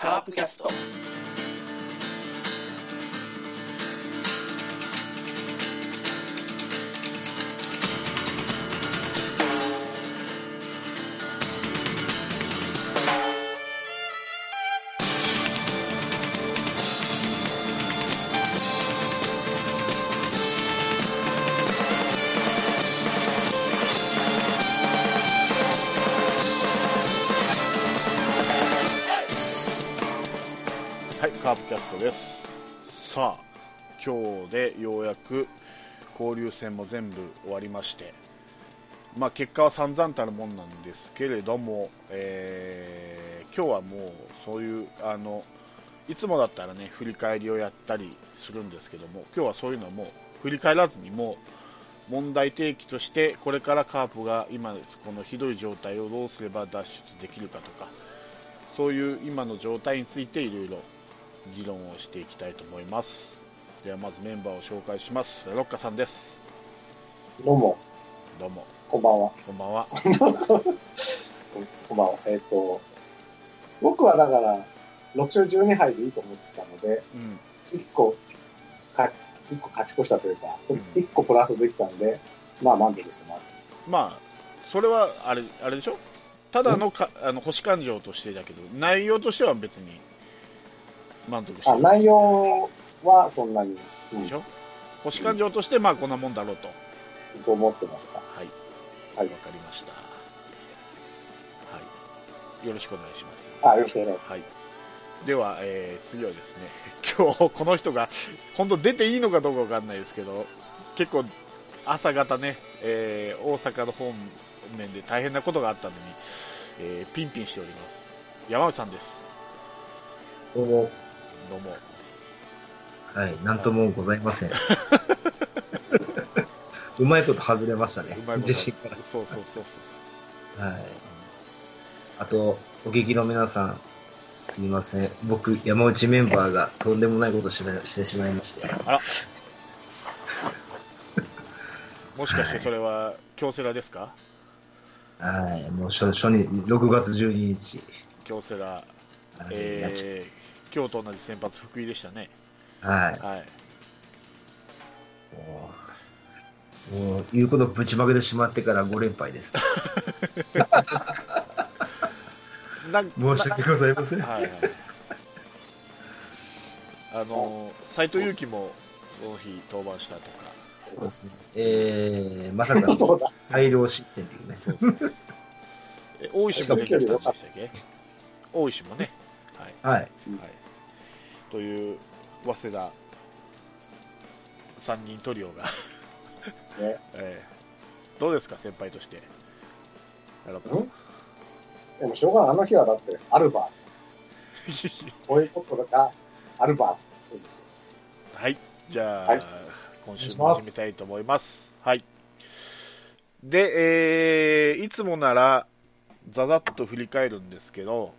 カープキャスト。く交流戦も全部終わりまして、まあ、結果は散々たるもんなんですけれども、えー今日はもうそういうあのいつもだったらね振り返りをやったりするんですけども今日はそういうのはも振り返らずにもう問題提起としてこれからカープが今このひどい状態をどうすれば脱出できるかとかそういう今の状態についていろいろ議論をしていきたいと思います。ではまずメンバーを紹介します。ロッカさんです。どうも、どうも。こんばんは。こんばんは。こんばんは。えっ、と、僕はだから、6勝12敗でいいと思ってたので、うん。1個、か一個勝ち越したというか、うん。1個プラスできたんで、まあ満足してます。まあそれはあれあれでしょ？ただのかあの星感情としてだけど内容としては別に満足してあ、る内容はそんなに、うん。でしょ？星感情としてまあこんなもんだろうと。はと思ってました。い。はい。わ。かりました。はい。よろしくお願いします。あ、よろしくお願いしはい、では、えー次はですね 今日この人が本当出ていいのかどうかわかんないですけど結構朝方ね、えー大阪の方面で大変なことがあったのに、えーピンピンしております。山内さんです。どうも。どうもはい、なんともございません。うまいこと外れましたね自信かそうそうそうそうら。はい。あと、お聞きの皆さん、すいません。僕、山内メンバーがとんでもないことをしましてしまいまして。あらもしかしてそれは京セラですか？はい、もう初初日、6月12日。京セラ、はいえー今日と同じ先発福井でしたねはい。はいもう、言うことぶちまけてしまってから5連敗です。申し訳ございません。はいはい。あの斎藤佑樹もその日登板したとか、えー、まさか そうだ。大量失点っていうね。え大石も出てきたんでしたっけ？大石もね、はい、はい。はい。という早稲田三人トリオが、ね、えーどうですか先輩として。でもしょうがない。あの日はだって、アルバー。ど。こういうことが、アルバー。はい、じゃあ、はい今週も始めたいと思います。はい。で、えーいつもなら、ざざっと振り返るんですけど、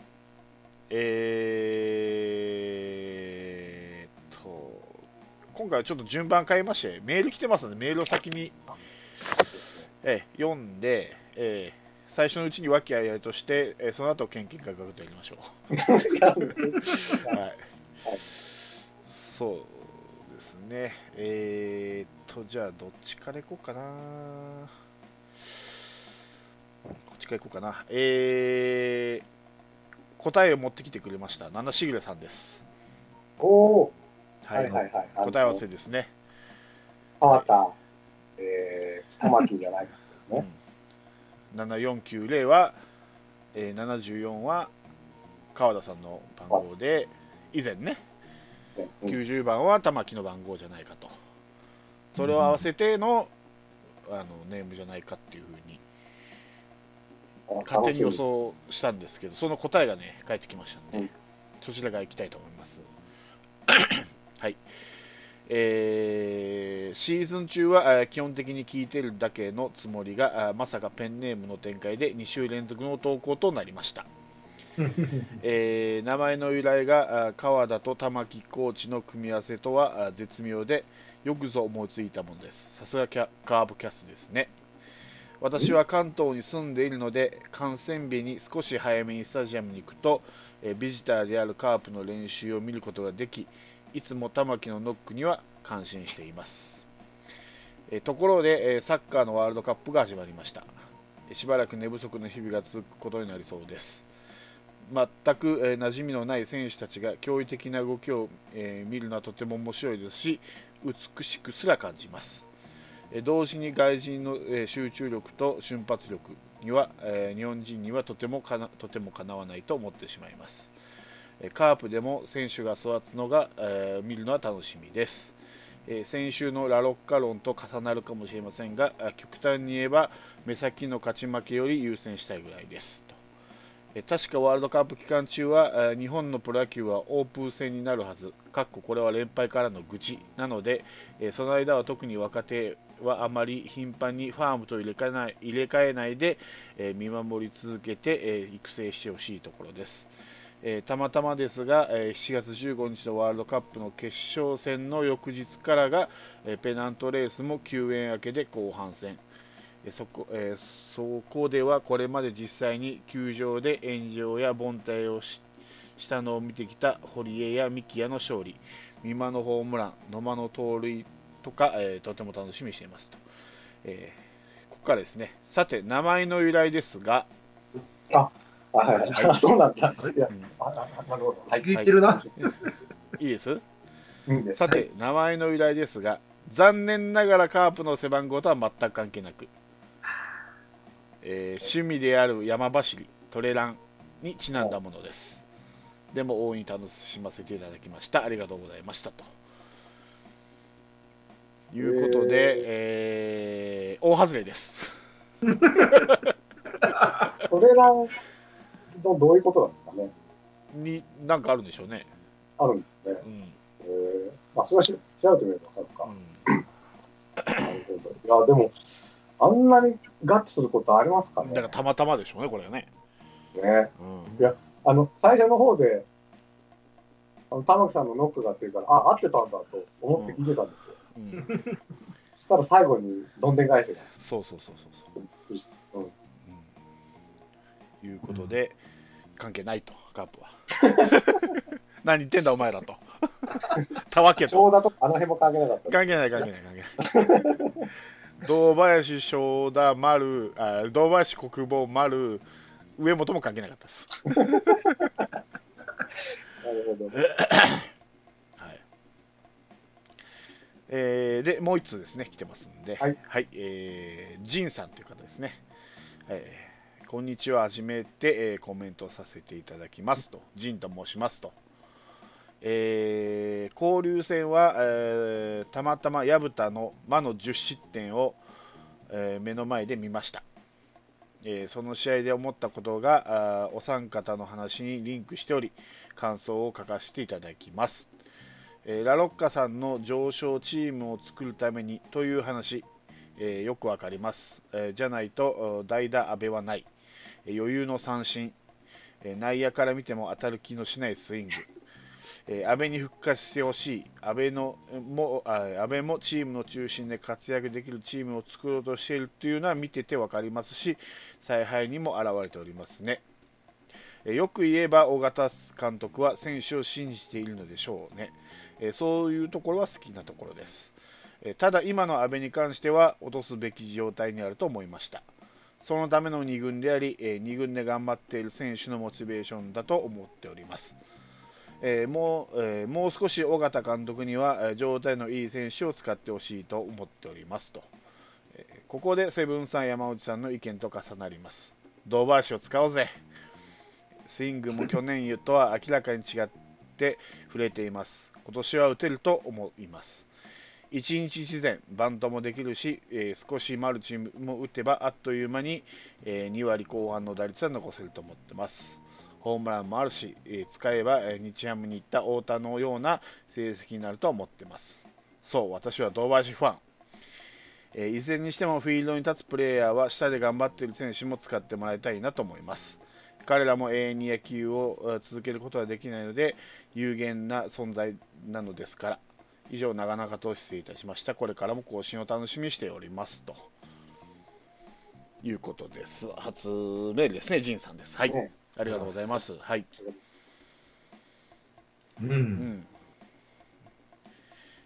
えー今回はちょっと順番変えまして、メール来てますので、メールを先に、えー読んで、えー最初のうちに和気あいあいとして、えーその後、献金価格とやりましょう。はい、そうですね、えー、っと、じゃあ、どっちからいこうかな、こっちからいこうかな、えー、答えを持ってきてくれました、七しぐれさんです。おー。はい、はい答え合わせですね。川田、えー、玉木じゃないか。ね。うん。7490は、えー、74は川田さんの番号で、以前ね、うん。90番は玉木の番号じゃないかと、それを合わせての,、あのネームじゃないかっていうふうに勝手に予想したんですけど、その答えがね、返ってきましたんで、うん。そちらがいきたいと思います。はい。えーシーズン中はえー基本的に聞いてるだけのつもりが、あまさかペンネームの展開で2週連続の投稿となりました。えー名前の由来があ川田と玉木コーチの組み合わせとはあ絶妙でよくぞ思いついたものですさすがキャカーブキャストですね私は関東に住んでいるので観戦日に少し早めにスタジアムに行くと、えービジターであるカープの練習を見ることができいつも玉木のノックには感心しています、えーところで、えーサッカーのワールドカップが始まりました。しばらく寝不足の日々が続くことになりそうです。全く、えー馴染みのない選手たちが驚異的な動きを、えー見るのはとても面白いですし美しくすら感じます。えー同時に外人の、えー集中力と瞬発力には、えー日本人にはとてもかなとてもかなわないと思ってしまいます。カープでも選手が育つのが、えー見るのは楽しみです。えー先週のラロッカ論と重なるかもしれませんが極端に言えば目先の勝ち負けより優先したいぐらいです。と。えー確かワールドカップ期間中は日本のプロ野球はオープン戦になるはず。かっここれは連敗からの愚痴。なので、えその間は特に若手はあまり頻繁にファームと入れ替えない入れ替えないで、え見守り続けて、え育成してほしいところです。えーたまたまですが、えー7月15日のワールドカップの決勝戦の翌日からが、えーペナントレースも休園明けで後半戦、えそこえそこではこれまで実際に球場で炎上や凡退をしたのを見てきた堀江や三木谷の勝利。美馬のホームラン野間の盗塁とか、えとても楽しみにしていますと、えここからですね。さて名前の由来ですが、あ、はいはい。あそうなんだ。いやうん、ああなるほど。はい。言ってるな。いいです？さて、名前の由来ですが、残念ながらカープの背番号とは全く関係なく、えー趣味である山走り、トレランにちなんだものです。でも大いに楽しませていただきました。ありがとうございましたと。いうことで、えー大外れです。それらのどういうことなんですかね。に、なんかあるんでしょうね。あるんですね。うん。えー、まあ、それはし調べてみればわかうるか。なるほど。いや、でも、あんなにガッツすることありますかん、ね。だからたまたまでしょうね、これはね。ね。うん。あの、最初の方で、あの玉木さんのノックがっていうから、あ、合ってたんだと思って聞いてたんですよ。うん、そしたら最後にどんでん返しが。そうそうそうそうそう。うんうんいうことで、関係ないと、カープは。何言ってんだ、お前らと。たわけと。長田とあの辺も関係なかった。関係ない、関係ない、関係ない。堂林、正田、丸、あ堂林、国防、丸、上本も関係なかったです。なるほど。はいえーで、もう一通ですね、来てますんで、はい、えージンさんという方ですね。えーこんにちは、初めて、えーコメントさせていただきますと、ジンと申しますと。えー交流戦は、えーたまたま薮田の魔の10失点を、えー目の前で見ました。えーその試合で思ったことがあお三方の話にリンクしており感想を書かせていただきます、えーラロッカさんの上昇チームを作るためにという話、えーよくわかります、えーじゃないと代打阿部はない、余裕の三振、内野から見ても当たる気のしないスイング、えー安倍に復活してほしい。安倍のも安倍もチームの中心で活躍できるチームを作ろうとしているというのは見てて分かりますし采配にも表れておりますね。えよく言えば尾形監督は選手を信じているのでしょうね。えそういうところは好きなところです。えただ今の阿部に関しては落とすべき状態にあると思いました。そのための2軍であり、え2軍で頑張っている選手のモチベーションだと思っております。えーもうえーもう少し尾形監督にはえー状態のいい選手を使ってほしいと思っておりますと、えーここでセブンさん山内さんの意見と重なります。堂林を使おうぜ。スイングも去年とは明らかに違って触れています。今年は打てると思います。一日自然バントもできるし、えー少しマルチも打てばあっという間に、え2割後半の打率は残せると思ってますホームランもあるし、えー使えば、え日ハムに行った太田のような成績になると思ってます。そう、私は堂林ファン。えいずれにしてもフィールドに立つプレーヤーは下で頑張っている選手も使ってもらいたいなと思います。彼らも永遠に野球を続けることはできないので有限な存在なのですから。以上、長々と失礼いたしました。これからも更新を楽しみにしておりますと。いうことです。初メールですね、ジンさんです。はい。ねありがとうございます。はい。う。うんん。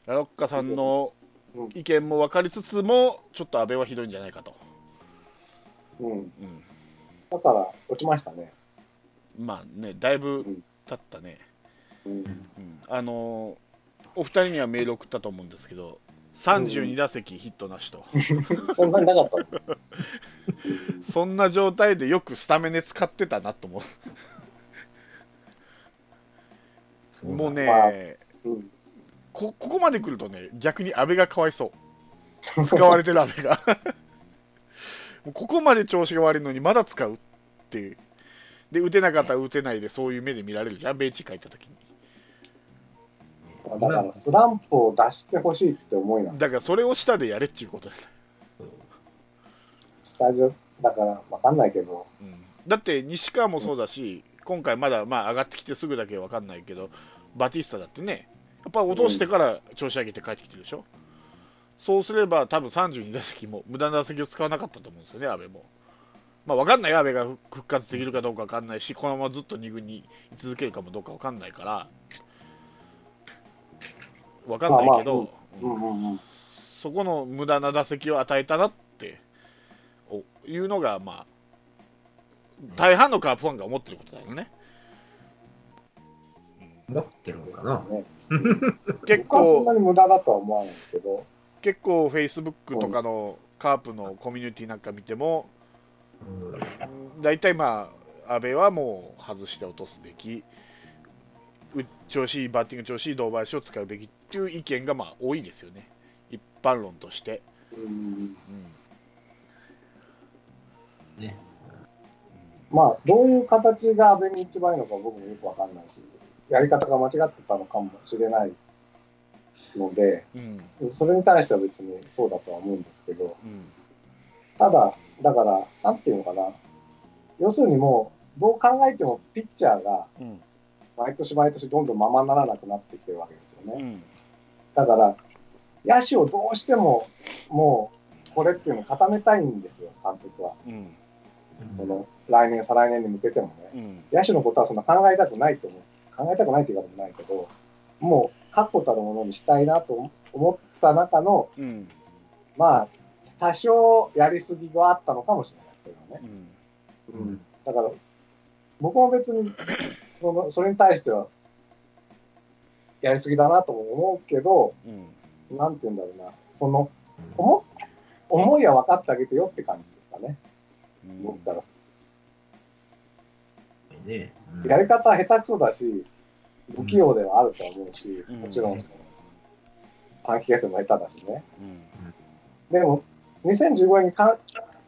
ラロッカさんのうん意見も分かりつつも、ちょっと安倍はひどいんじゃないかと。うん。うん。だから、落ちましたね。まあね、だいぶん経ったね。うん。うん。あのーお二人にはメール送ったと思うんですけど、32打席ヒットなしと。そんなになかったの？そんな状態でよくスタメンで使ってたなと思う。もうね、まあうん。こここまで来るとね逆に安倍がかわいそう。使われてる安倍が。もうここまで調子が悪いのにまだ使うっていう。で打てなかったら打てないでそういう目で見られるじゃんベンチ帰った時にだから、スランプを出してほしいって思いなの。だからそれを下でやれっていうことだ,、スタジオ、だから、わかんないけど、うん、だって西川もそうだし今回まだまあ上がってきてすぐだけわかんないけどバティスタだってねやっぱ落としてから調子上げて帰ってきてるでしょ、そうすれば多分32打席も無駄な打席を使わなかったと思うんですよね、阿部も。まあ、分かんないよ、阿部が復活できるかどうか分かんないし、このままずっと2軍に居続けるかもどうか分かんないから、分かんないけど、うんうんうん。そこの無駄な打席を与えたなっておいうのが、まあ、大半のカープファンが思ってることだよね。持ってるのかなね、結僕はそんな構、に無駄だとは思わないけど、結構、フェイスブックとかのカープのコミュニティなんか見ても、うん大体まあ、阿部はもう外して落とすべき、う調子いいバッティング調子いい堂林を使うべきっていう意見がまあ多いですよね、一般論として。うん、うん。ね。まあ、どういう形が安倍に一番いいのか僕もよくわかんないし、やり方が間違ってたのかもしれないので、うん。それに対しては別にそうだとは思うんですけど、うん。ただ、だから、なんていうのかな、要するにもう、どう考えてもピッチャーがうん。毎年毎年どんどんままならなくなってきてるわけですよね。うんだから、野手をどうしても、もう、これっていうのを固めたいんですよ、監督は。うんこの来年、再来年に向けてもね。うん野手のことはそんな考えたくないと思う。考えたくないって言い方もないけど、もう確固たるものにしたいなと思った中の、うんまあ、多少やりすぎがあったのかもしれない、それはね。うんうん、だから、僕も別にその、それに対しては、やりすぎだなとも思うけど、うんなんて言うんだろうな、その、思思いは分かってあげてよって感じですかね、うん僕から。ね。うんやり方は下手くそだし、不器用ではあるとは思うし、うんもちろん、短期決戦も下手だしね。うんでも、2015年にか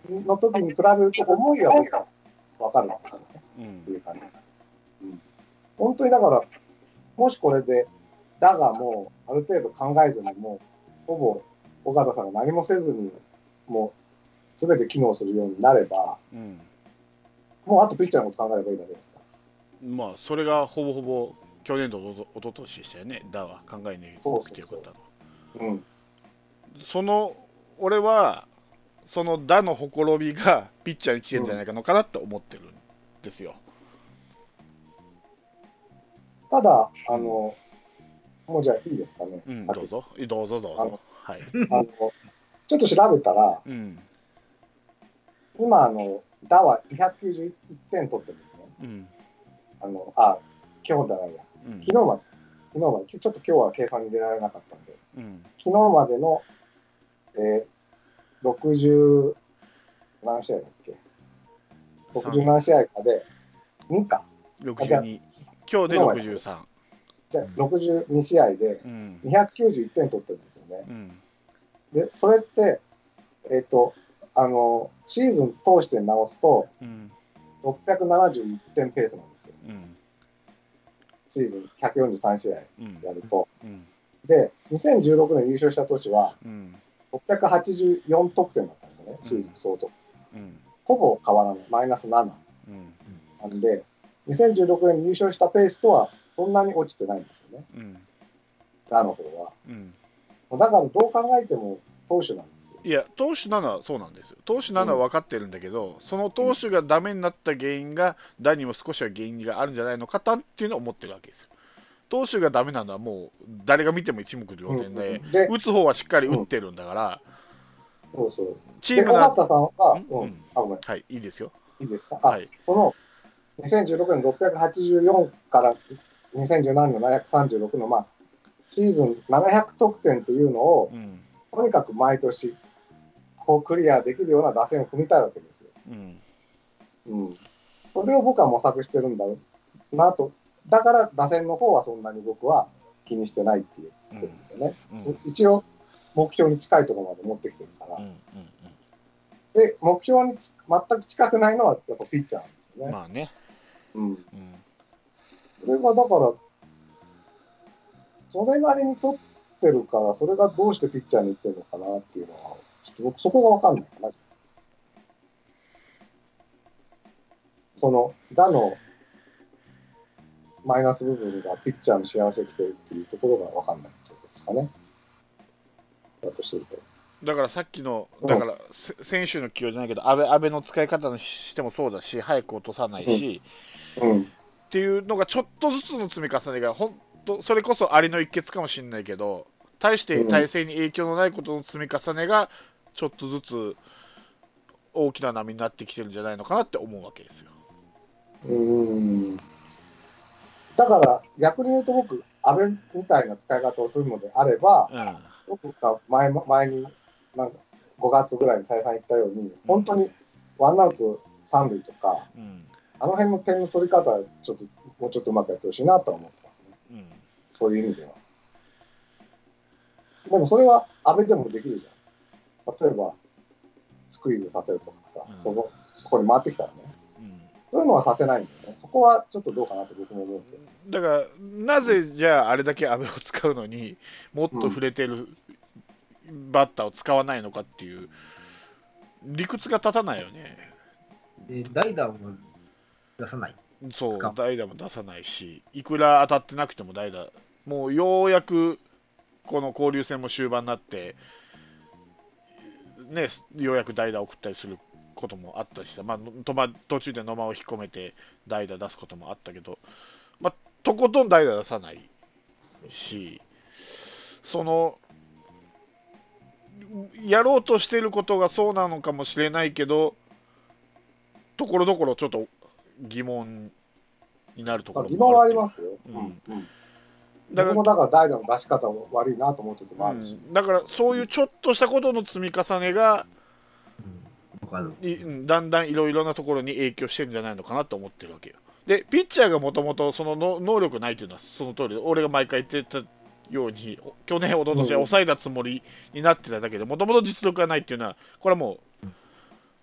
の時に比べると、思いは分かるんですよね。うんっていう感じ。うん、本当にだから、もしこれで、だがもう、ある程度考えずに、もう、ほぼ、尾形さんが何もせずに、もう、すべて機能するようになれば、うんもうあとピッチャーのこと考えればいいだけですかまあそれがほぼほぼ去年度とおととしでしたよね、だは考えねえそうそうそうっていうことだと。ら。うん。その俺はその打のほころびがピッチャーに来てるんじゃないかのかなって思ってるんですよ。ただ、あの、もうじゃあいいですかね。うん、どうぞ、どうぞどうぞ。はい。あの、ちょっと調べたら、うん、今、あの、打は291点取ってるんですね。うん、あの、あ、今日じゃないや。うん、昨日まで、昨日まで、ちょっと今日は計算に出られなかったんで、うん、昨日までの、えー、60何試合だっけ ?60 何試合かで、2か。62、今日で63。じゃあ62試合でうん、291点取ってるんですよね。うん、で、それって、えっ、と、あの、シーズン通して直すと、うん、671点ペースなんですよ。うん、シーズン143試合うん、やると。うん、で、2016年優勝した年は、うん、684得点だったんですよね、シーズン相当。うん、ほぼ変わらない、マイナス7うん、なんで、2016年に優勝したペースとはそんなに落ちてないんですよね、うん、打の方は。うん、だからどう考えても、投手なんですよ。いや投手なのはそうなんですよ。投手なのは分かってるんだけど、その投手がダメになった原因が誰にも少しは原因があるんじゃないのかっていうのを思ってるわけですよ。投手がダメなのはもう誰が見ても一目瞭然で、うん。で打つ方はしっかり打ってるんだから、そうそう。で、チームが尾形さんは、ん？うん、うん。あ、ごめん、はいいいですよ。いいですか？あ、はい。その、2016年684から2017年の736の、まあ、シーズン700得点っていうのを、うんとにかく毎年、こうクリアできるような打線を組みたいわけですよ。うんうん。それを僕は模索してるんだなと。だから打線の方はそんなに僕は気にしてないっていうことですよね。うんそ一応、目標に近いところまで持ってきてるから。うんで、目標にち全く近くないのはやっぱピッチャーなんですうんよね。まあね、うん。うんそれがだから、それなりに取ってるから、それがどうしてピッチャーに行ってるのかなっていうのは、ちょっと僕そこがわかんないかな。その、打のマイナス部分がピッチャーの幸せをきてるっていうところがわかんないってことですかね。だとすると。だからさっきの、うんだからせ選手の起用じゃないけど、安倍安倍の使い方にしてもそうだし、早く落とさないし、うん。っていうのがちょっとずつの積み重ねが、本当、それこそありの一欠かもしれないけど、対して体制に影響のないことの積み重ねが、ちょっとずつ大きな波になってきてるんじゃないのかなって思うわけですよ。うーん。だから、逆に言うと僕、安倍みたいな使い方をするのであれば、うん僕が前も前になんか5月ぐらいに再三言ったように、本当にワンアウト三塁とか、うんあの辺の点の取り方はちょっともうちょっとうまくやってほしいなとは思ってますね。うんそういう意味では。でもそれは安倍でもできるじゃん。例えば、スクイーズさせるとかさ、うんそこそこに回ってきたらね。うんそういうのはさせないんだよね。そこはちょっとどうかなと僕も思うけど。だから、なぜじゃあ、あれだけ安倍を使うのにもっと触れてるバッターを使わないのかっていう、理屈が立たないよね。で、代打も出さない。そう代打も出さないし、いくら当たってなくても代打、もうようやくこの交流戦も終盤になって、ね、ようやく代打送ったりすることもあったしさ、まあ、とま途中で野間を引っ込めて代打出すこともあったけど、まあ、とことん代打出さないし、そのやろうとしてることがそうなのかもしれないけど、ところどころちょっと疑問になるところまあ疑問はありす。ますよ。うんうんだから僕もだから代打の出し方も悪いなと思う時もあるし。うんだからそういうちょっとしたことの積み重ねがうん。だんだんいろいろなところに影響してるんじゃないのかなと思ってるわけよ。で、ピッチャーがもともとそのの能力ないというのはその通りで、俺が毎回言ってたように、お去年、おととしは抑えたつもりになってただけで、もともと実力がないっていうのは、これはもう、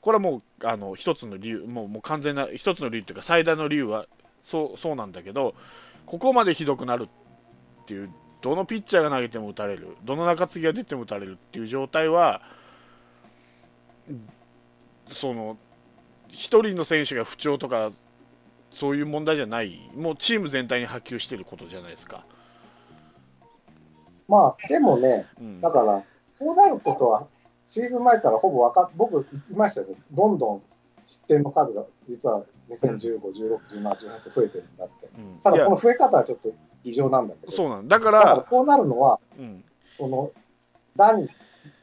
これはもうあの一つの理由、もうもう完全な一つの理由というか、最大の理由はそうそうなんだけど、ここまでひどくなるっていう、どのピッチャーが投げても打たれる、どの中継ぎが出ても打たれるっていう状態は、その一人の選手が不調とかそういう問題じゃない。もうチーム全体に波及していることじゃないですか、まあ、でもね、うん。だから、こうなることは、シーズン前からほぼ分かっ、僕言いましたよね。どんどん失点の数が、実は2015、16、17、18と増えてるんだって。うんただ、この増え方はちょっと異常なんだけど。そうなんだかだから、ら、こうなるのは、うんその、打に、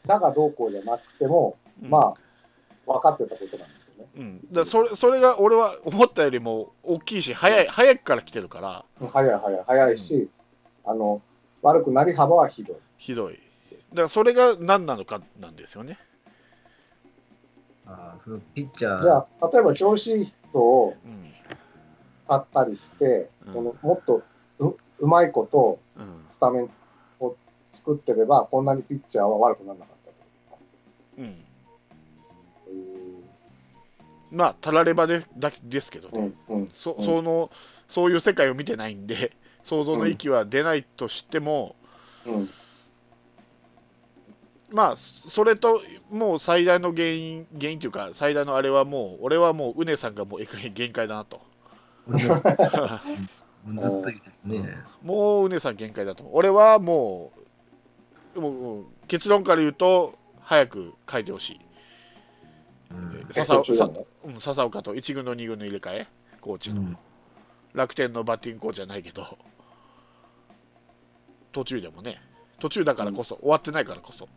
打がどうこうじゃなくても、うんまあ、分かってたことなんですよね。うん、だそれそれが俺は思ったよりも大きいし早い早くから来てるから早い早い早いし、あの、悪くなり幅はひどい。ひどいだからそれが何なのかなんですよね。あーそのピッチャー、じゃあ、例えば調子いい人をうん。買ったりして、うん。このもっとううまいことうん。スタメンを作ってれば、こんなにピッチャーは悪くならなかったうん。という。まあたらればでだけですけどね、うんうん。そうん。そのそういう世界を見てないんで想像の域は出ないとしても、うんまあそれともう最大の原因原因というか最大のあれはもう俺はもううねさんがもうえ限界だなと。ずっと言ってるね。もううねさん限界だと俺はもうもう結論から言うと早く変えてほしい、うん。え笹うん、笹岡と1軍の2軍の入れ替え、コーチの、うん。楽天のバッティングコーチじゃないけど、途中でもね、途中だからこそ、終わってないからこそ、うん。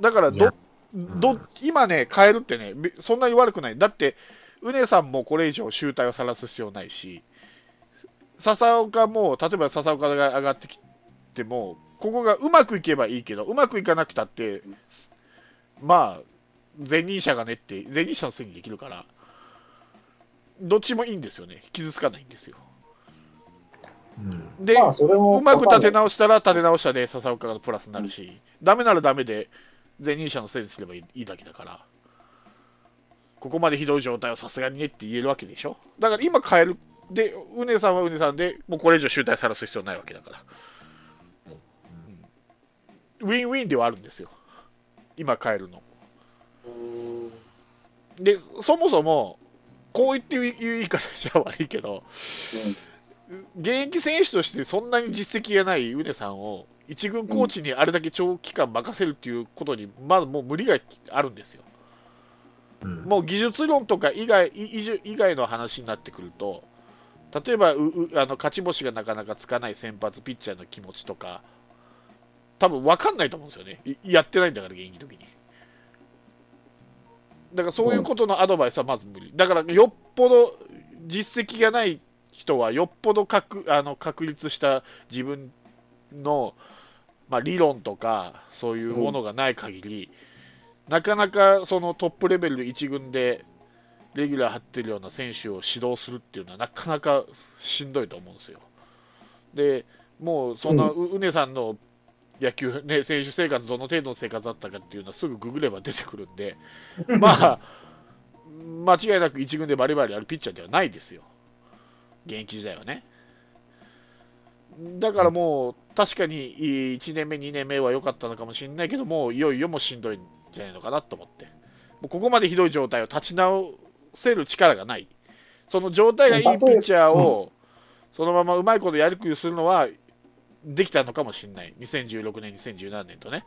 だからどど今ね、変えるってね、べそんなに悪くない、だって、うねさんもこれ以上、集大を晒す必要ないし、笹岡も、例えば笹岡が上がってきても、ここがうまくいけばいいけど、うまくいかなくたって、まあ、前任者がねって、前任者のせいにできるから、どっちもいいんですよね、傷つかないんですよ。うんで、まあ、それも。うまく立てな直したら立て直したで笹岡がプラスになるし、ダメならダメで前任者のせいにすればいいだけだから、ここまでひどい状態をさすがにねって言えるわけでしょ？だから今変える、で、うねさんはうねさんでもうこれ以上集大さらす必要ないわけだから、うんウィンウィンではあるんですよ、今変えるの。で、そもそも、こう言って言う言い方じゃ悪いけど、現役選手としてそんなに実績がないうねさんを一軍コーチにあれだけ長期間任せるっていうことにまずもう無理があるんですよ。うん。もう技術論とか以外い以以外の話になってくると例えばううあの勝ち星がなかなかつかない先発ピッチャーの気持ちとか多分分かんないと思うんですよね。いやってないんだから現役の時に。だからそういうことのアドバイスはまず無理。だからよっぽど実績がない人はよっぽど確あの確立した自分の、まあ、理論とかそういうものがない限り、なかなかそのトップレベル1軍でレギュラー張ってるような選手を指導するっていうのはなかなかしんどいと思うんですよ。でもうそんなううねさんの野球、ね、選手生活どの程度の生活だったかっていうのはすぐググれば出てくるんで。まあ 間違いなく1軍でバリバリやるピッチャーではないですよ現役時代はね。だからもう確かに1年目2年目は良かったのかもしれないけどもういよいよもうしんどいんじゃないのかなと思って。もうここまでひどい状態を立ち直せる力がない。その状態がいいピッチャーをそのままうまいことやりくりするのはできたのかもしれない。2016年2017年とね。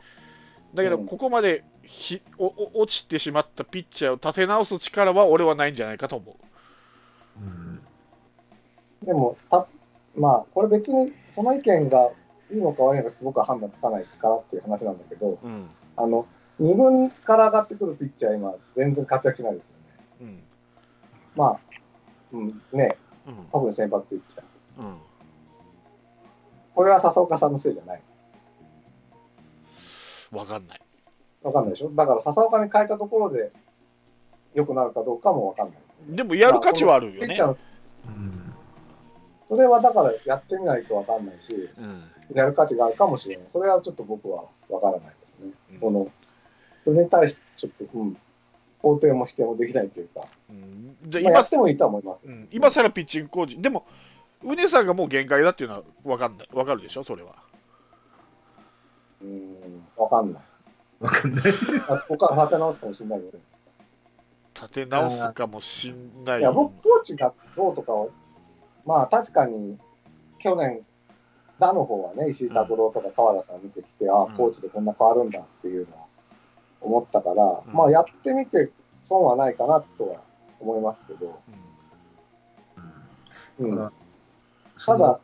だけどうん。ここまでひ落ちてしまったピッチャーを立て直す力は俺はないんじゃないかと思う。うんでも、たまあ、これ別にその意見がいいのか悪いのか僕は判断つかないからっていう話なんだけど、うんあの、2軍から上がってくるピッチャー今全然活躍しないですよね。うんまあ、うん、ね、うん特に先発ピッチャー。うんこれは笹岡さんのせいじゃない。分かんないわかんないでしょ？だから笹岡に変えたところで良くなるかどうかもわかんない。でもやる価値はあるよねピッチャーのうんそれはだからやってみないとわかんないし、うんやる価値があるかもしれない。それはちょっと僕はわからないですね。うんその、それに対してちょっと、うん、肯定も否定もできないというか、うんでまあ、今やってもいいとは思います。うん今更ピッチングコーチでもうねさんがもう限界だっていうのは分かんない分かるでしょ？それはうん、わかんない。わかんない。あここから立て直すかもしれないよね。立て直すかもしんないいや、僕、コーチがどうとかは、まあ確かに、去年、打の方はね、石井拓郎とか川田さん見てきて、ああ、コーチでこんな変わるんだっていうのは思ったから、うん。まあやってみて損はないかなとは思いますけど、うん、だただ、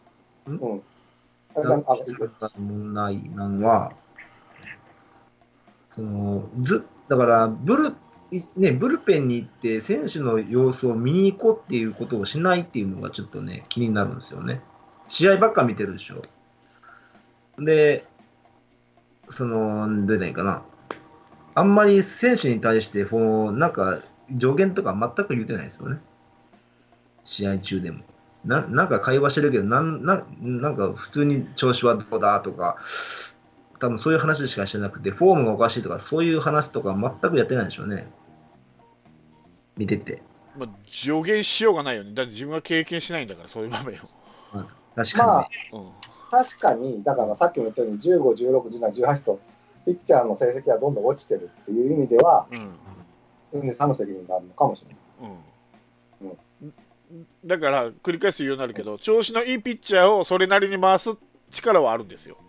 ううん。ん。あれあ問題なのは、そのずだからブル、いね、ブルペンに行って、選手の様子を見に行こうっていうことをしないっていうのがちょっとね、気になるんですよね。試合ばっか見てるでしょ。で、その、どう言ったらいかな。あんまり選手に対して、こう、なんか、助言とか全く言ってないですよね。試合中でも。ななんか会話してるけどなんな、なんか普通に調子はどうだとか、多分そういう話しかしてなくて、フォームがおかしいとか、そういう話とか全くやってないでしょうね。見てて。まあ、助言しようがないよねだって自分は経験しないんだからそういう場面を、確かに、ねまあ、うん確かに、だからさっきも言ったように、15、16、17、18と、ピッチャーの成績はどんどん落ちてるっていう意味では、うんの責任があるのかもしれない。うんだから繰り返すようになるけど調子のいいピッチャーをそれなりに回す力はあるんですよ、うん。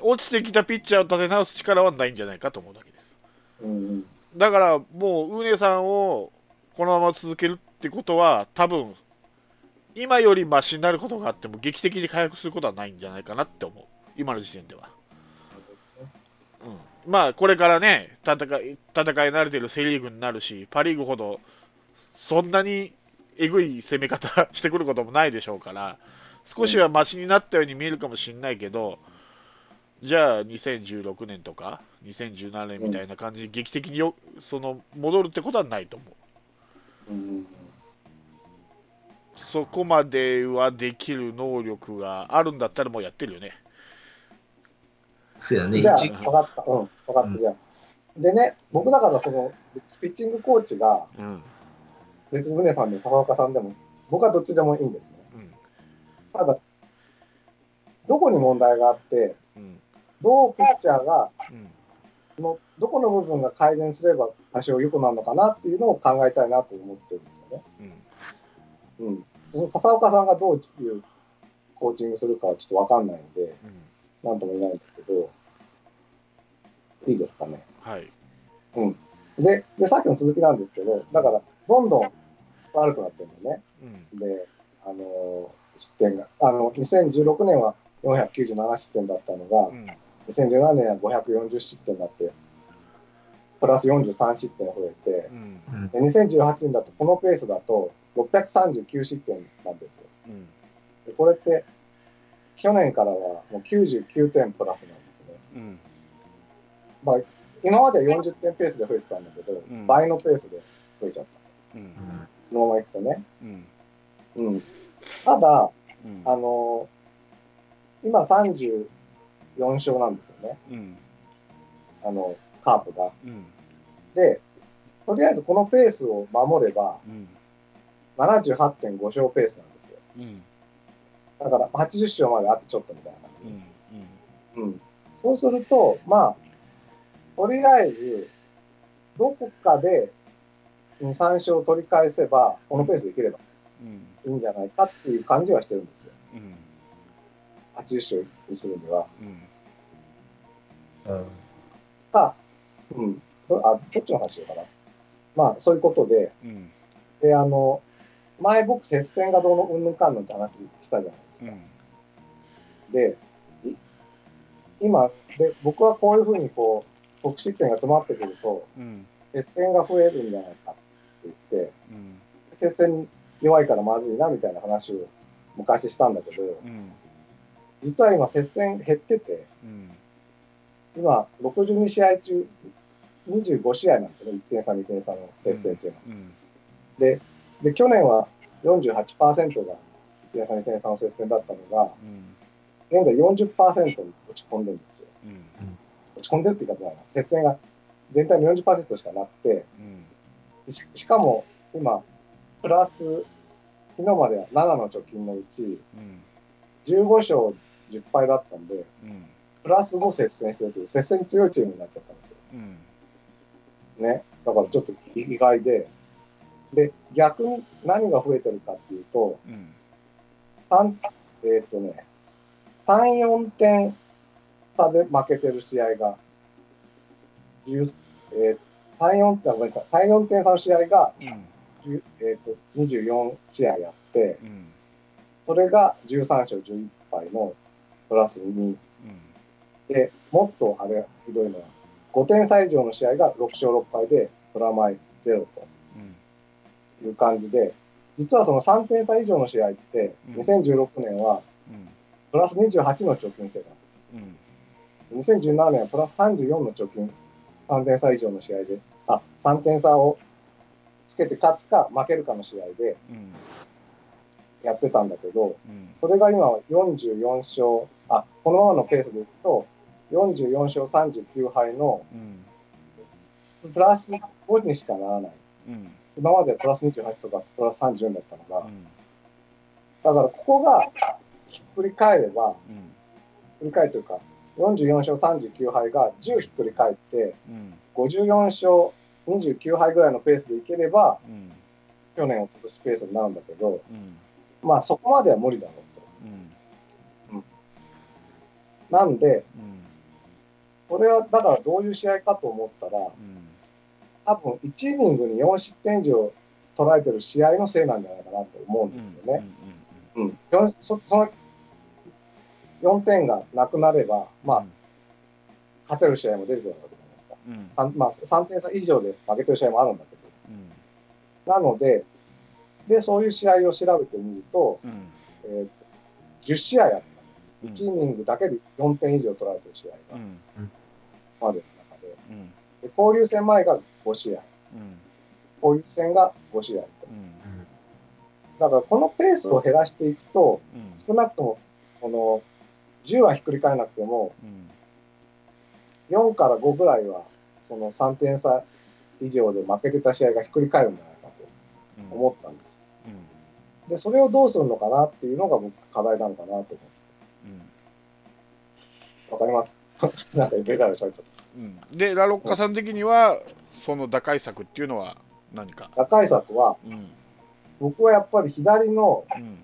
落ちてきたピッチャーを立て直す力はないんじゃないかと思うだけです。うん。だからもう、ウーネさんをこのまま続けるってことは、多分今よりマシになることがあっても、劇的に回復することはないんじゃないかなって思う、今の時点では。うん、まあ、これからね戦い、戦い慣れてるセ・リーグになるし、パ・リーグほどそんなにえぐい攻め方 してくることもないでしょうから、少しはマシになったように見えるかもしれないけど、じゃあ2016年とか2017年みたいな感じで劇的によその戻るってことはないと思う。うん。そこまではできる能力があるんだったらもうやってるよね。そうやね。じゃあ、一分かった。うん。分かった。じゃあ。でね、僕だからその、ピッチングコーチが、うん。別に宗さんでも笹岡さんでも、僕はどっちでもいいんですね。うん。ただ、どこに問題があって、うん。どうピッチャーが、のどこの部分が改善すれば多少良くなるのかなっていうのを考えたいなと思ってるんですよね。うん。うん。その笹岡さんがどういうコーチングするかはちょっとわかんないんで、うん。なんとも言えないんですけど、いいですかね。はい。で、でさっきの続きなんですけど、だから、どんどん悪くなってるのね。うん。で、あのー失点が、あの、2016年は497失点だったのがう、ん。2017年は540失点になって、プラス43失点増えて、うんうん、2018年だとこのペースだと639失点なんですよ。うん、でこれって去年からはもう99点プラスなんですね。うん、まあ、今までは40点ペースで増えてたんだけど、うん、倍のペースで増えちゃった。うん、そのままいくとね。うん、ただ、あの今30 4勝なんですよね、うん、あのカープが。うん、で、とりあえずこのペースを守れば、うん、78.5勝ペースなんですよ。うん、だから80勝まであとちょっとみたいな。感じ、うん。うん、そうすると、まあ、とりあえず、どこかで2、3勝取り返せば、このペースでいければいいんじゃないかっていう感じはしてるんですよ。うん。80勝にするには。うん。うんか、うん。どあ、どっちの話しようかな。まあ、そういうことで、うん。で、あの、前僕、接戦がどうのうんぬんかんぬんって話したじゃないですか。うん。で、い今で、僕はこういうふうにこう、得失点が詰まってくると、うん。接戦が増えるんじゃないかって言って、うん。接戦に弱いからまずいなみたいな話を昔したんだけど、うん。実は今、接戦減ってて、うん。今、62試合中、25試合なんですよね、1点差、2点差の接戦っていうのは。うん。で、で去年は48%が1点差、2点差の接戦だったのが、うん。現在40%に落ち込んでるんですよ。うん。落ち込んでるって言い方は。接戦が全体の40%しかなくて、うん。ししかも今、プラス、昨日までは7の貯金のうち、うん。15勝10敗だったんで、うん。プラス5接戦してるという、接戦に強いチームになっちゃったんですよ。うん。ね。だからちょっと意外で、で、逆に何が増えてるかっていうと、うん。三えっ、とね、3、4点差で負けてる試合が、10えー、3、4点、ごめんなさい、3、4点差の試合が、うん。10えー、と24試合やって、うん。それが13勝11敗のプラス2。うん。で、もっとあれ、ひどいのは、5点差以上の試合が6勝6敗で、プラマイゼロうん。という感じで、実はその3点差以上の試合って、うん2016年はうん。プラス28の貯金してた。うん。2017年はプラス34の貯金、3点差以上の試合で、あ、3点差をつけて勝つか負けるかの試合でうん。やってたんだけど、うん。それが今は44勝、あ、このままのペースでいくと、44勝39敗のうん。プラス5にしかならない。うん。今まではプラス28とかプラス34だったのが、うん。だからここがひっくり返れば、うん。ひっくり返るというか、44勝39敗が10ひっくり返って、うん。54勝29敗ぐらいのペースでいければ、うん。去年、おととしペースになるんだけど、うん。まあそこまでは無理だろううん。なんで、うん。これはだからどういう試合かと思ったら、うん。多分1イニングに4失点以上取られてる試合のせいなんじゃないかなと思うんですよね。そその4点がなくなれば、まあ、勝てる試合も出てくるわけじゃないですか。うん。うん3まあ、3点差以上で負けてる試合もあるんだけうん。ど、なので、でそういう試合を調べてみると、うん。えー10試合あっ1イニングだけで4点以上取られてる試合が、うん。までの中で。うん。で、交流戦前が5試合、うん。交流戦が5試合と。うん。だからこのペースを減らしていくと、うん。少なくともこの10はひっくり返らなくても、うん。4から5ぐらいはその3点差以上で負けてた試合がひっくり返るんじゃないかうん。と思ったんです。うん。で、それをどうするのかなっていうのが僕、課題なのかなと思って。わかります なんか、ベタでしゃべっちゃっうんでラロッカさん的にはその打開策っていうのは何か？た。打開策は、うん僕はやっぱり左のうん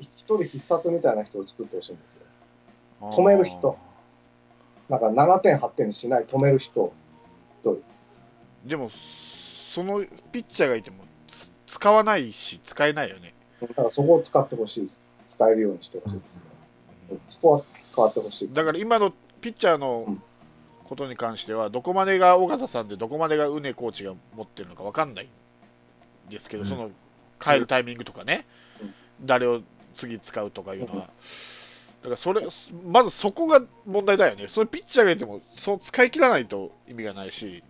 一人必殺みたいな人を作ってほしいんですよ。止める人なんか7点、8点にしない止める人。でもそのピッチャーがいてもつ使わないし使えないよねだからそこを使ってほしい。使えるようにしてほしいですね。そこは変わってほしい。だから今のピッチャーのことに関してはどこまでが尾形さんでどこまでが宗コーチが持ってるのか分かんないんですけど、うん。その変えるタイミングとかね、うん。誰を次使うとかいうのは、だからそれまずそこが問題だよね。それピッチャーがいてもそう使い切らないと意味がないし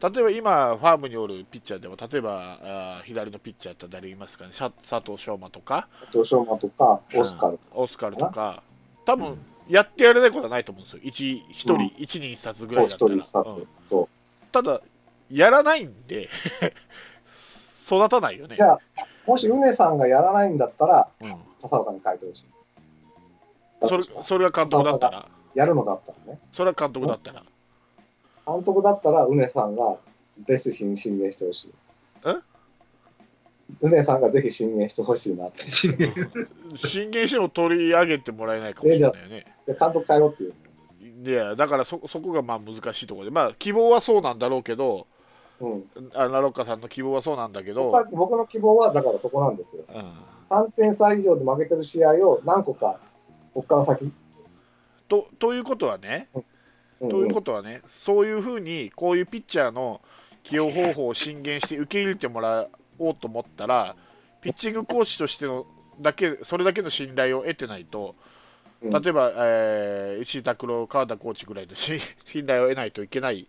例えば今ファームにおるピッチャーでも例えばあー左のピッチャーって誰いますかね。さ佐藤翔馬とか。東証馬とか、オスカル。うんオスカルとか。多分やってやれないことはないと思うんですよ一一人、うん一人一冊ぐらいだったら一人一冊。うただやらないんで 育たないよう。ねじゃあ、もし、うねさんがやらないんだったら、うん笹岡に変えてほしい。それそれが監督だったらやるのだったらね。それは監督だったら監督だったら、うねさんがベスに進言してほしい。え？うねさんがぜひ進言してほしいなって。進言しても取り上げてもらえないかもしれないよねで、監督変えろっていう。いやだからそそこがまあ難しいところでまあ希望はそうなんだろうけどうん。あラロッカさんの希望はそうなんだけど僕の希望は、だからそこなんですよ。うん3点差以上で負けてる試合を何個か、ここから先。とということはね、うんということはね、そういうふうに、こういうピッチャーの起用方法を進言して受け入れてもらおうと思ったら、ピッチングコーチとしてのだけ、それだけの信頼を得てないと、うん。例えば、えー石井拓郎、川田コーチぐらいのし 信頼を得ないといけない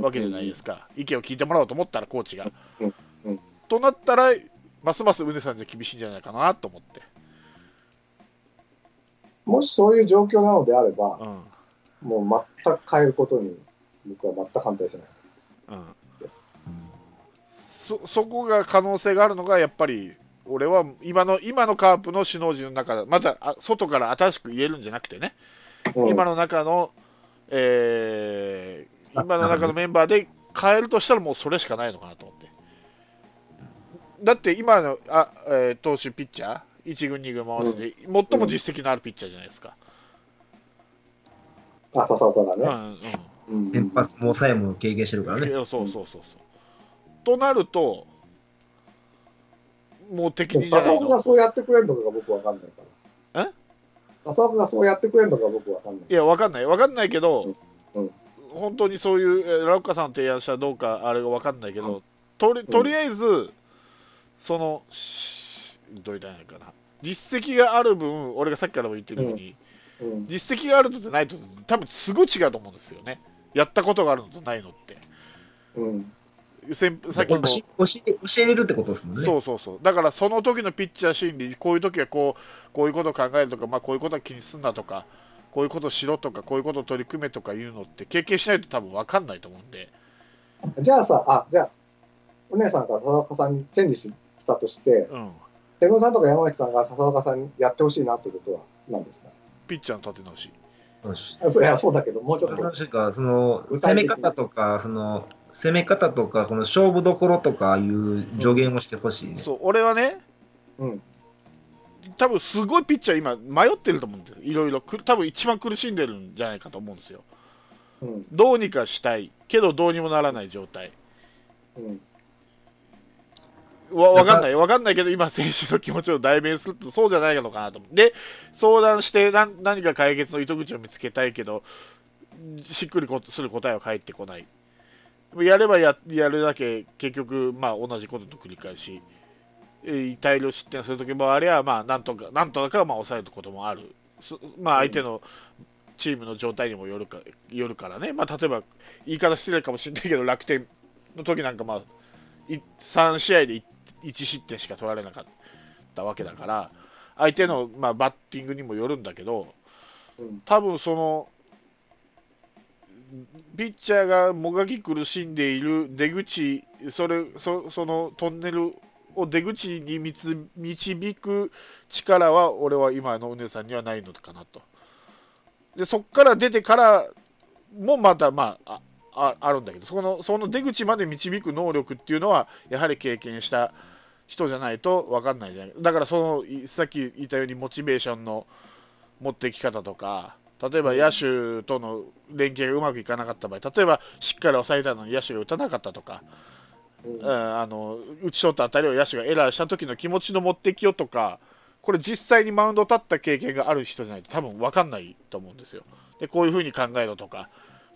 わけじゃないですか、意見を聞いてもらおうと思ったら、コーチが。となったら、ますます宗さんじゃ厳しいんじゃないかなと思って。もしそういう状況なのであれば、うん。もう全く変えることに、僕は全く反対しない。うんそそこが可能性があるのがやっぱり俺は今の今のカープの首脳陣の中またあ外から新しく入れるんじゃなくてね、うん。今の中の、えー今の中のメンバーで変えるとしたらもうそれしかないのかなと思って。だって今のあ、えー投手ピッチャー1軍2軍回して、最も実績のあるピッチャーじゃないですか、あ、笹岡がうんね。うんうん。先発も抑えも経験してるからね。そうそうそうそうとなるともう敵にじゃないの？笹岡がそうやってくれるのかが僕わかんないから。え？笹岡がそうやってくれるのか僕わかんない。いや、わかんない、わかんないけど、うん本当にそういう、えーラウッカさんの提案したらどうか、あれがわかんないけど、とりとりあえず、その、しどう言ったらいかな、実績がある分、俺がさっきからも言ってるように、うん。実績があるのとないと、多分すごい違うと思うんですよね、やったことがあるのとないのって。うん。先さっきも教え教え教えれるってことですもんね。そうそうそう。だからその時のピッチャー心理こういう時はこうこういうことを考えるとか、まあ、こういうことは気にすんなとかこういうことをしろとかこういうことを取り組めとかいうのって経験しないと多分分かんないと思うんで。じゃあさ、あ、じゃあ、お姉さんから笹岡さんにチェンジしたとして、うん。セブンさんとか山内さんが笹岡さんにやってほしいなってことは何ですか？ピッチャーの立て直し。そういや、そうだけど、もうちょっと。その攻め方とか、その攻め方とか、この勝負どころとかいう助言をしてほしいね。そう俺はねうん。多分すごいピッチャー今迷ってると思うんですよいろいろく多分一番苦しんでるんじゃないかと思うんですようん。どうにかしたいけどどうにもならない状態うん。わわかんないわかんないけど今選手の気持ちを代弁するとそうじゃないのかなと思うで相談して何何か解決の糸口を見つけたいけどしっくりこする答えは返ってこないやればややるだけ結局まあ同じことの繰り返しえー大量失点するときもあればまあなんとかなんとかまあ抑えることもある。そまあ相手のチームの状態にもよるかよるからね。まあ例えば言い方失礼かもしれないけど楽天の時なんかまあい3試合で1失点しか取られなかったわけだから相手の、まあ、バッティングにもよるんだけどうん。多分そのピッチャーがもがき苦しんでいる出口それそそのトンネルを出口に導く力は俺は今のうねさんにはないのかなと。でそこから出てからもまたまあああるんだけどそのその出口まで導く能力っていうのはやはり経験した人じゃないと分かんないじゃないだからそのさっき言ったようにモチベーションの持っていき方とか例えば野手との連携がうまくいかなかった場合例えばしっかり抑えたのに野手が打たなかったとか、うん。うん、あの打ち取った当たりを野手がエラーした時の気持ちの持ってきようとかこれ実際にマウンド立った経験がある人じゃないと多分分かんないと思うんですよ。でこういうふうに考えろとか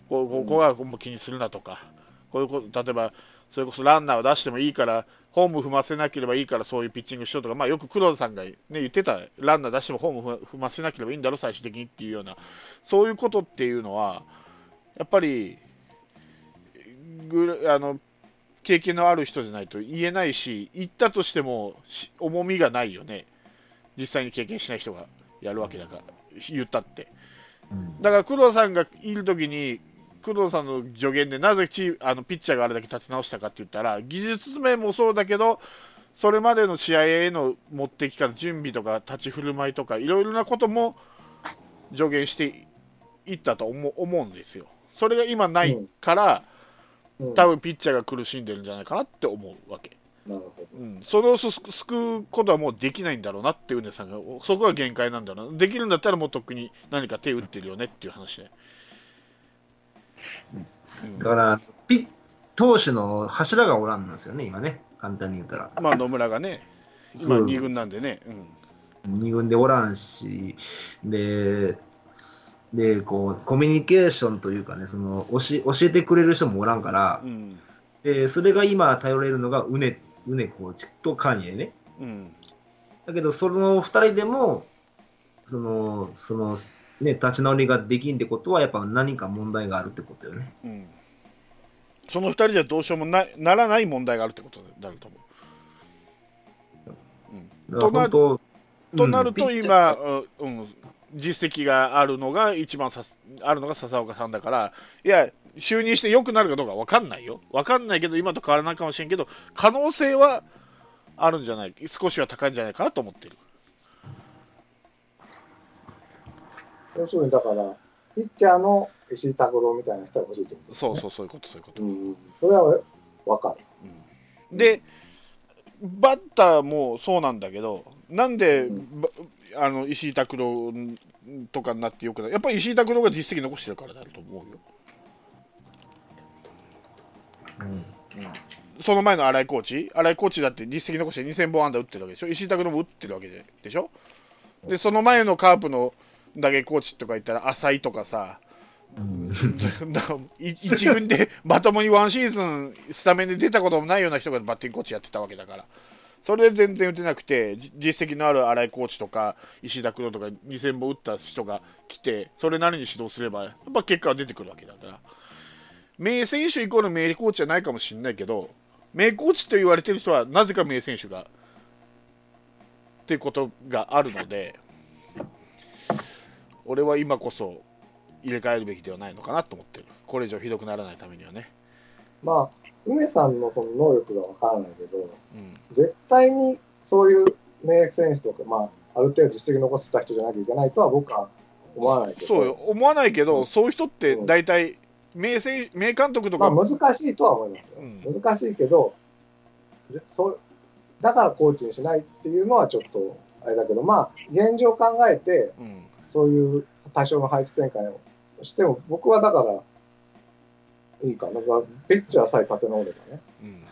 こうここはもう気にするなとかこういうこと例えばそれこそランナーを出してもいいからホーム踏ませなければいいからそういうピッチングしようとか、まあ、よく黒田さんが、ね、言ってた。ランナー出してもホーム踏ませなければいいんだろ最終的にっていうような。そういうことっていうのはやっぱりぐあの経験のある人じゃないと言えないし言ったとしてもし重みがないよね。実際に経験しない人がやるわけだから言ったって。うん。だから工藤さんがいるときに工藤さんの助言でなぜチーあのピッチャーがあれだけ立て直したかって言ったら技術面もそうだけどそれまでの試合への持ってき方準備とか立ち振る舞いとかいろいろなことも助言していったと思う思うんですよ。それが今ないから、うん。多分ピッチャーが苦しんでるんじゃないかなって思うわけ。なるほど。うん、それをす救うことはもうできないんだろうなっていうねさんがそこが限界なんだろうなできるんだったらもうとっくに何か手打ってるよねっていう話で、うんだから、ピッ投手の柱がおらんなんですよね、今ね、簡単に言ったら。まあ野村がね今そう。2軍なんでね、うん、2軍でおらんし、で、でこうコミュニケーションというかね、その教え教えてくれる人もおらんからう、ん。でそれが今頼れるのがうね、うねコーチとカニエね。うん。だけど、その2人でも、その、その、ね、立ち直りができんってことは、やっぱ何か問題があるってことよね。うん、その2人じゃどうしようもないならない問題があるってことになると思う。だから本当となるとうんうん、実績があるのが一番さあるのが笹岡さんだからいや就任して良くなるかどうか分かんないよ。分かんないけど今と変わらないかもしれんけど可能性はあるんじゃない少しは高いんじゃないかなと思ってる要するに、だから、ピッチャーの石井拓郎みたいな人が欲しいってことね。そうそうそういうことそういうこと、うん。それはわかる。うん。でバッターもそうなんだけどなんで、うん。ばあの石井拓郎とかになってよくない？やっぱり石井拓郎が実績残してるからだと思うよ。うん。その前の新井コーチ、新井コーチだって実績残して2000本安打打ってるわけでしょ、石井拓郎も打ってるわけででしょ、でその前のカープの打撃コーチとか言ったら、浅井とかさ、うん軍でまともにワンシーズンスタメンで出たこともないような人がバッティングコーチやってたわけだから、それで全然打てなくて、じ実績のある新井コーチとか、石井拓郎とか2000本打った人が来て、それなりに指導すれば、やっぱ結果は出てくるわけだから。名選手イコール名コーチじゃないかもしれないけど、名コーチと言われてる人はなぜか名選手がっていうことがあるので、俺は今こそ入れ替えるべきではないのかなと思ってる。これ以上ひどくならないためにはね。まあ、梅さんのその能力がわからないけど、うん、絶対にそういう名選手とか、まあ、ある程度実績残せた人じゃなきゃいけないとは僕は思わないけど、そうよ、思わないけど、うん。そういう人って大体名選名監督とか、まあ難しいとは思いますよ。うん。難しいけど、でそうだからコーチにしないっていうのはちょっとあれだけど、まあ、現状考えて、うんそういう多少の配置展開をしても、僕はだから、いいかな。ベッチャーさえ立て直ればね。うん